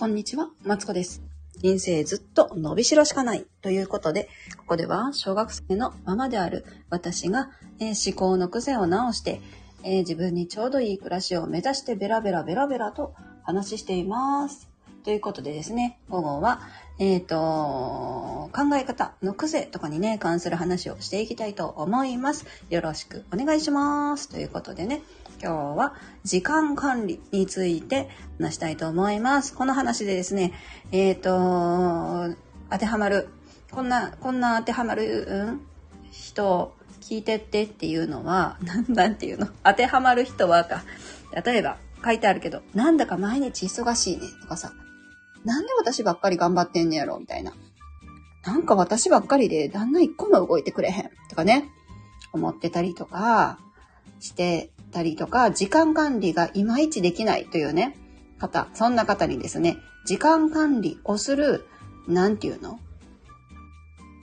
こんにちは、マツコです。人生ずっと伸びしろしかないということで、ここでは小学生のママである私が、えー思考の癖を直して、えー自分にちょうどいい暮らしを目指してベラベラベラベラと話しています。ということでですね、午後は、えっ、と、考え方の癖とかにね、関する話をしていきたいと思います。よろしくお願いします。ということでね、今日は時間管理について話したいと思います。この話でですね、えっ、と、当てはまる、こんな、こんな当てはまる、うん、人を聞いてってっていうのは、なんなんていうの？当てはまる人はか。例えば、書いてあるけど、なんだか毎日忙しいねとかさ、なんで私ばっかり頑張ってんねやろみたいな。なんか私ばっかりで旦那一個も動いてくれへんとかね、思ってたりとか、してたりとか、時間管理がいまいちできないというね、方、そんな方にですね、時間管理をする、なんていうの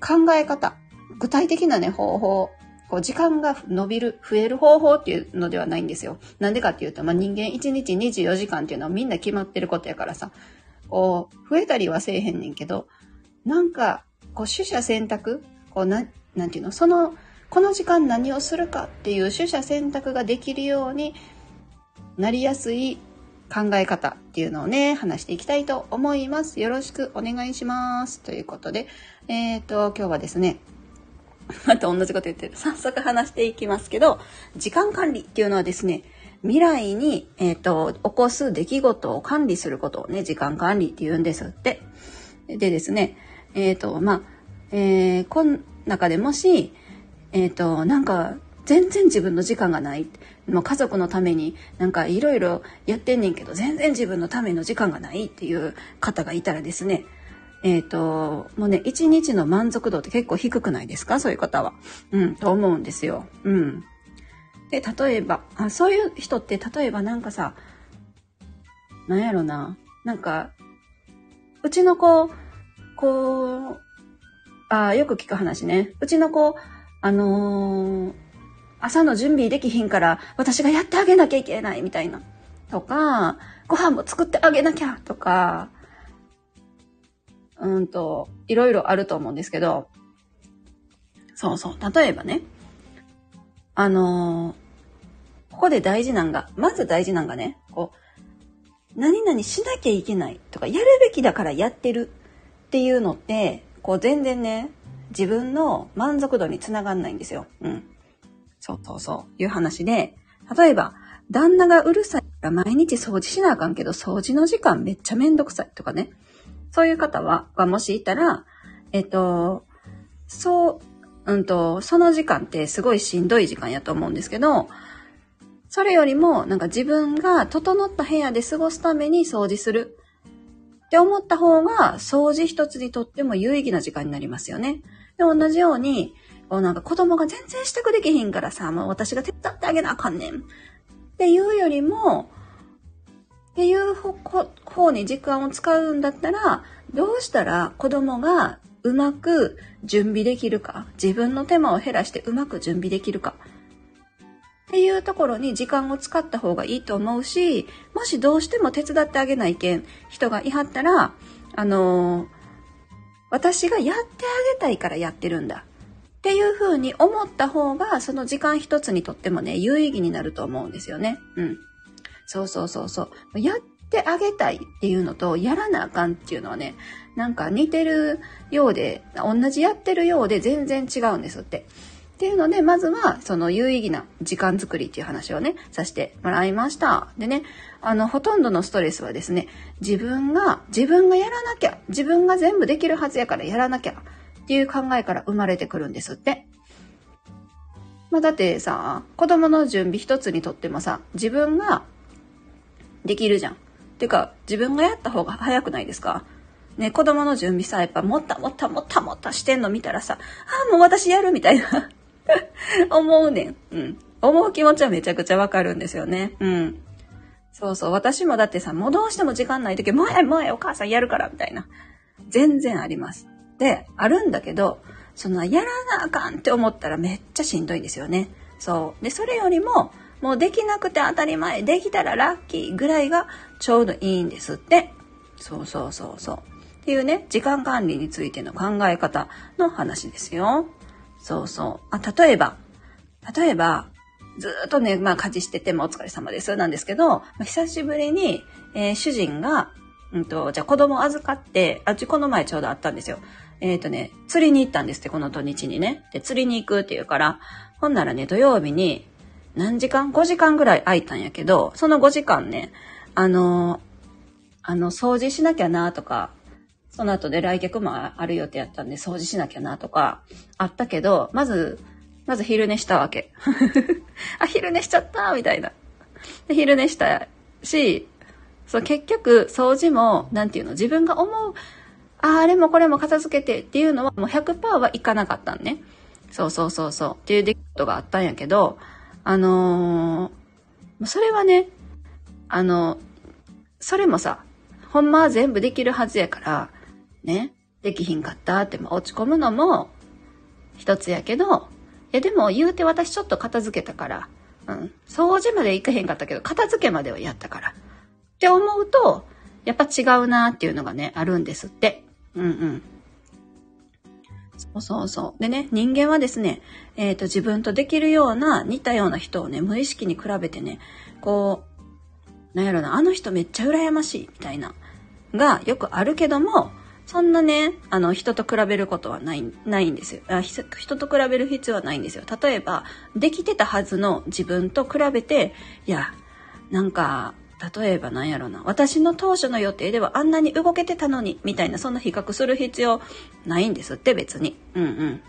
考え方、具体的なね、方法、こう時間が伸びる、増える方法っていうのではないんですよ。なんでかっていうと、まあ、人間1日24時間っていうのはみんな決まってることやからさ、こう、増えたりはせえへんねんけど、なんか、こう、取捨選択こう、な、なんていうのその、この時間何をするかっていう取捨選択ができるようになりやすい考え方っていうのをね、話していきたいと思います。よろしくお願いします。ということで、えっ、と、今日はですね、また同じこと言ってる。早速話していきますけど、時間管理っていうのはですね、未来に、えっ、と、起こす出来事を管理することをね、時間管理って言うんですって。でですね、えっ、と、まあ、えー、この中でもし、えっ、と、なんか、全然自分の時間がない。もう家族のためになんかいろいろやってんねんけど、全然自分のための時間がないっていう方がいたらですね、えっ、と、もうね、一日の満足度って結構低くないですか？そういう方は。うん、と思うんですよ。うん。で、例えば、あそういう人って例えばなんかさ、なんやろな、なんか、うちの子、こう、あよく聞く話ね。うちの子、あのー朝の準備できひんから私がやってあげなきゃいけないみたいな。とか、ご飯も作ってあげなきゃとか、うんと、いろいろあると思うんですけど、そうそう。例えばね、あのーここで大事なんが、まず大事なんがね、こう、何々しなきゃいけないとか、やるべきだからやってるっていうのって、こう全然ね、自分の満足度につながんないんですよ。うん。そうそうそう。いう話で、例えば、旦那がうるさいから毎日掃除しなあかんけど、掃除の時間めっちゃめんどくさいとかね。そういう方は、がもしいたら、えっと、そう、うんと、その時間ってすごいしんどい時間やと思うんですけど、それよりも、なんか自分が整った部屋で過ごすために掃除するって思った方が、掃除一つにとっても有意義な時間になりますよね。で、同じように、こうなんか子供が全然支度できひんからさ、もう私が手伝ってあげなあかんねん。っていうよりも、っていう方方に時間を使うんだったら、どうしたら子供がうまく準備できるか、自分の手間を減らしてうまく準備できるか、っていうところに時間を使った方がいいと思うし、もしどうしても手伝ってあげないけん人がいはったら、あのー私がやってあげたいからやってるんだ。っていう風に思った方が、その時間一つにとってもね、有意義になると思うんですよね。うん。そうそうそうそう。やってあげたいっていうのと、やらなあかんっていうのはね、なんか似てるようで、同じやってるようで全然違うんですって。っていうので、まずは、その有意義な時間作りっていう話をね、させてもらいました。でね、あの、ほとんどのストレスはですね、自分が、自分がやらなきゃ、自分が全部できるはずやからやらなきゃっていう考えから生まれてくるんですって。まあ、だってさ、子供の準備一つにとってもさ、自分ができるじゃん。てか、自分がやった方が早くないですか？ね、子供の準備さ、やっぱもったもったもったもったしてんの見たらさ、ああ、もう私やるみたいな 思うねん。うん。思う気持ちはめちゃくちゃわかるんですよね。うん。そうそう。私もだってさ、もうどうしても時間ない時、もうええ、もうええ、お母さんやるから、みたいな。全然あります。で、あるんだけど、その、やらなあかんって思ったらめっちゃしんどいんですよね。そう。で、それよりも、もうできなくて当たり前、できたらラッキーぐらいがちょうどいいんですって。そうそうそうそう。っていうね、時間管理についての考え方の話ですよ。そうそう。あ、例えば、例えば、ずっとね、まあ家事しててもお疲れ様ですなんですけど、久しぶりに、えー、主人が、うんと、じゃあ子供預かって、あっちこの前ちょうどあったんですよ。えっ、ー、とね、釣りに行ったんですって、この土日にね。で、釣りに行くって言うから、ほんならね、土曜日に、何時間 ?5 時間ぐらい空いたんやけど、その5時間ね、あの、あの、掃除しなきゃなとか、その後で来客もある予定やったんで掃除しなきゃなとか、あったけど、まず、まず昼寝したわけ。あ、昼寝しちゃったみたいな。で昼寝したし、そう結局掃除も、なんていうの、自分が思う、ああれもこれも片付けてっていうのはもう100%はいかなかったんね。そうそうそうそう。っていう出来事があったんやけど、あのー、それはね、あの、それもさ、ほんまは全部できるはずやから、ね、できひんかったって落ち込むのも一つやけど、いやでも言うて私ちょっと片付けたから、うん、掃除までいかへんかったけど、片付けまではやったから。って思うと、やっぱ違うなっていうのがね、あるんですって。うんうん。そうそうそう。でね、人間はですね、えっ、ー、と、自分とできるような、似たような人をね、無意識に比べてね、こう、なんやろな、あの人めっちゃ羨ましい、みたいな、がよくあるけども、そんなね、あの、人と比べることはない、ないんですよあ。人と比べる必要はないんですよ。例えば、できてたはずの自分と比べて、いや、なんか、例えばなんやろな、私の当初の予定ではあんなに動けてたのに、みたいな、そんな比較する必要ないんですって別に。うんうん。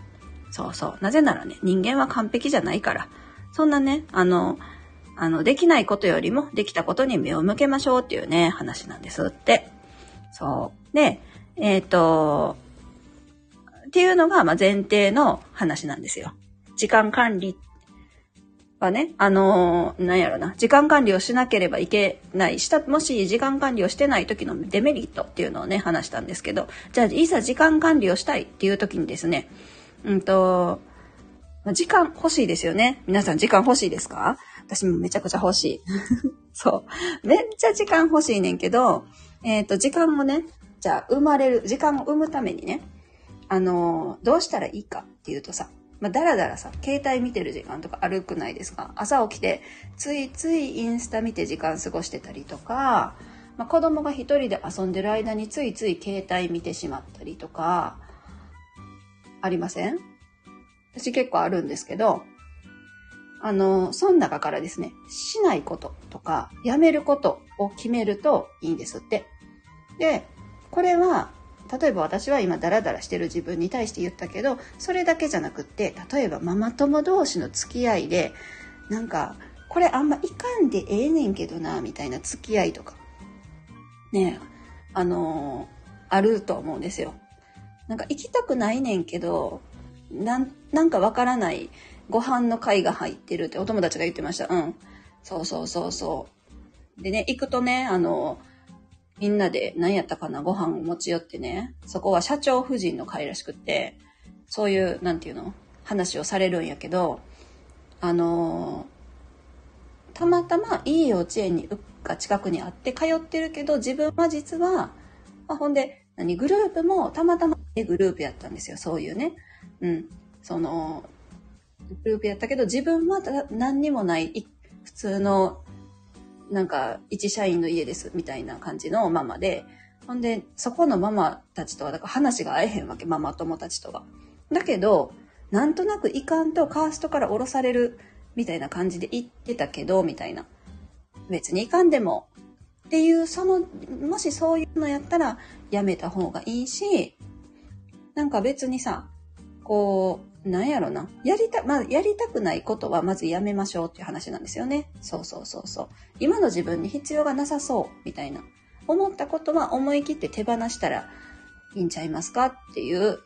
そうそう。なぜならね、人間は完璧じゃないから。そんなね、あの、あの、できないことよりもできたことに目を向けましょうっていうね、話なんですって。そう。で、えっ、ー、と、っていうのが、ま前提の話なんですよ。時間管理はね、あのー、なんやろな、時間管理をしなければいけない、した、もし時間管理をしてない時のデメリットっていうのをね、話したんですけど、じゃあ、いざ時間管理をしたいっていう時にですね、うんと、時間欲しいですよね。皆さん時間欲しいですか？私もめちゃくちゃ欲しい。そう。めっちゃ時間欲しいねんけど、えっ、ー、と、時間もね、じゃあ生まれる、時間を生むためにね、あの、どうしたらいいかっていうとさ、まあ、だらだらさ、携帯見てる時間とか歩くないですか朝起きて、ついついインスタ見て時間過ごしてたりとか、まあ、子供が一人で遊んでる間についつい携帯見てしまったりとか、ありません？私結構あるんですけど、あの、その中からですね、しないこととか、やめることを決めるといいんですって。で、これは例えば私は今ダラダラしてる自分に対して言ったけどそれだけじゃなくって例えばママ友同士の付き合いでなんかこれあんまいかんでええねんけどなみたいな付き合いとかねあのー、あると思うんですよ。なんか行きたくないねんけどなんかわからないご飯の会が入ってるってお友達が言ってました。うん。そうそうそうそう。でね、行くとね、あのーみんなで何やったかなご飯を持ち寄ってね、そこは社長夫人の会らしくって、そういう、なんていうの話をされるんやけど、あのー、たまたまいい幼稚園にうが近くにあって通ってるけど、自分は実は、まあ、ほんで、何、グループもたまたまグループやったんですよ、そういうね。うん。その、グループやったけど、自分は何にもない、普通のなんか、一社員の家です、みたいな感じのママで、ほんで、そこのママたちとは、だから話が合えへんわけ、ママ友たちとは。だけど、なんとなくいかんとカーストから降ろされる、みたいな感じで言ってたけど、みたいな。別にいかんでも。っていう、その、もしそういうのやったら、やめた方がいいし、なんか別にさ、こう、なんやろな。やりた、まあ、やりたくないことはまずやめましょうっていう話なんですよね。そうそうそうそう。今の自分に必要がなさそう、みたいな。思ったことは思い切って手放したらいいんちゃいますかっていう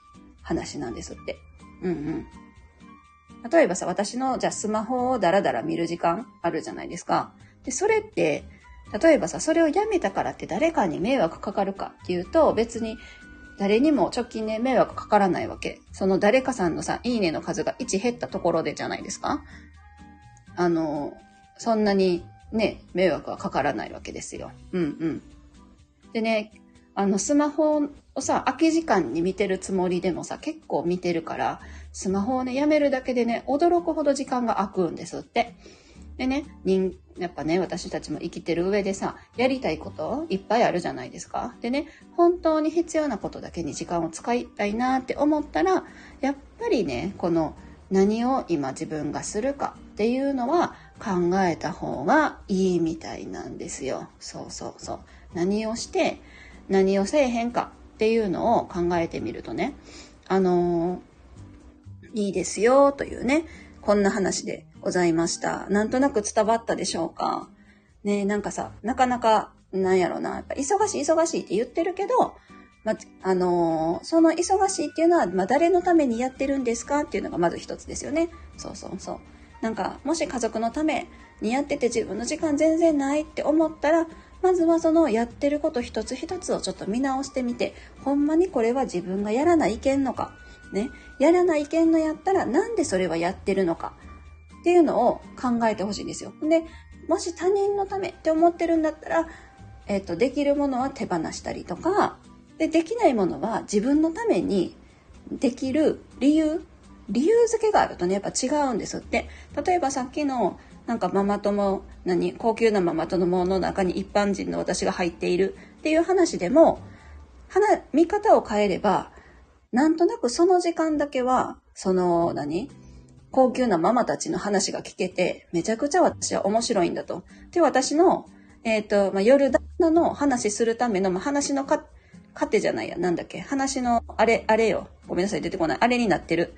話なんですって。うんうん。例えばさ、私の、じゃあスマホをダラダラ見る時間あるじゃないですか。で、それって、例えばさ、それをやめたからって誰かに迷惑かかるかっていうと、別に誰にも直近で迷惑かからないわけ。その誰かさんのさ、いいねの数が1減ったところでじゃないですかあの、そんなにね、迷惑はかからないわけですよ。うんうん。でね、あの、スマホをさ、空き時間に見てるつもりでもさ、結構見てるから、スマホをね、やめるだけでね、驚くほど時間が空くんですって。でね、人、やっぱね、私たちも生きてる上でさ、やりたいこといっぱいあるじゃないですか。でね、本当に必要なことだけに時間を使いたいなって思ったら、やっぱりね、この何を今自分がするかっていうのは考えた方がいいみたいなんですよ。そうそうそう。何をして何をせえへんかっていうのを考えてみるとね、あのー、いいですよというね、こんな話でございました。なんとなく伝わったでしょうか？ねなんかさ、なかなか、なんやろな、やっぱ忙しい忙しいって言ってるけど、まあのー、その忙しいっていうのは、ま、誰のためにやってるんですかっていうのがまず一つですよね。そうそうそう。なんか、もし家族のためにやってて自分の時間全然ないって思ったら、まずはそのやってること一つ一つをちょっと見直してみて、ほんまにこれは自分がやらないけんのか、ね、やらないけんのやったらなんでそれはやってるのか、っていうのを考えてほしいんですよ。で、もし他人のためって思ってるんだったら、えっ、ー、と、できるものは手放したりとか、で、できないものは自分のためにできる理由、理由付けがあるとね、やっぱ違うんですって。例えばさっきの、なんかママ友、何、高級なママ友の中に一般人の私が入っているっていう話でも、見方を変えれば、なんとなくその時間だけは、その、何高級なママたちの話が聞けて、めちゃくちゃ私は面白いんだと。で、私の、えっ、ー、と、まあ、夜旦那の話するための、まあ、話のか、糧じゃないや、なんだっけ、話の、あれ、あれよ。ごめんなさい、出てこない。あれになってる。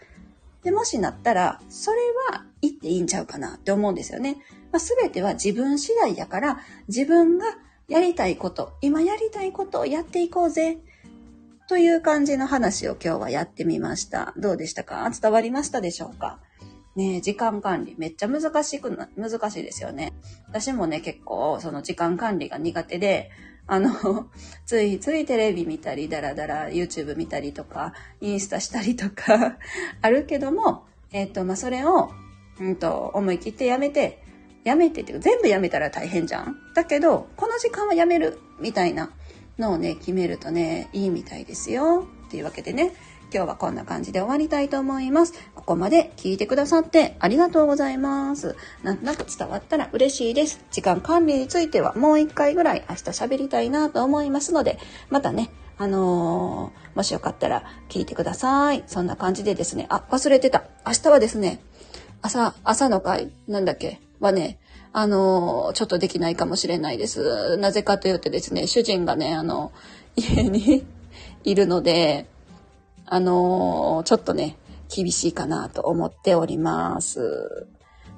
で、もしなったら、それは言っていいんちゃうかなって思うんですよね。まあ、全ては自分次第やから、自分がやりたいこと、今やりたいことをやっていこうぜ。という感じの話を今日はやってみました。どうでしたか？伝わりましたでしょうか？ね時間管理めっちゃ難しくな、難しいですよね。私もね、結構その時間管理が苦手で、あの、ついついテレビ見たり、だらだら YouTube 見たりとか、インスタしたりとか あるけども、えっ、ー、と、まあ、それを、うんと、思い切ってやめて、やめてっていうか、全部やめたら大変じゃん。だけど、この時間はやめる、みたいなのをね、決めるとね、いいみたいですよ。っていうわけでね、今日はこんな感じで終わりたいと思います。ここまで聞いてくださってありがとうございます。なんとなく伝わったら嬉しいです。時間管理についてはもう一回ぐらい明日喋りたいなと思いますので、またね、あのー、もしよかったら聞いてください。そんな感じでですね、あ、忘れてた。明日はですね、朝、朝の会、なんだっけ、はね、あのー、ちょっとできないかもしれないです。なぜかというとですね、主人がね、あの、家にいるので、あのー、ちょっとね、厳しいかなと思っております。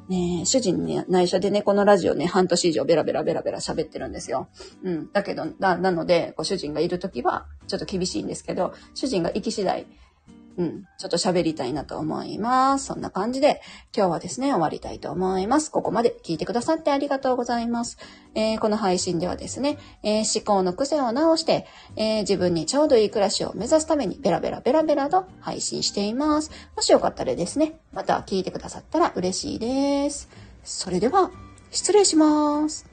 ね主人に、内緒でね、このラジオね、半年以上ベラベラベラベラ喋ってるんですよ。うん。だけど、な、なので、ご主人がいるときは、ちょっと厳しいんですけど、主人が行き次第、うん、ちょっと喋りたいなと思います。そんな感じで、今日はですね、終わりたいと思います。ここまで聞いてくださってありがとうございます。えー、この配信ではですね、えー、思考の癖を直して、えー、自分にちょうどいい暮らしを目指すためにベラベラベラベラと配信しています。もしよかったらですね、また聞いてくださったら嬉しいです。それでは、失礼します。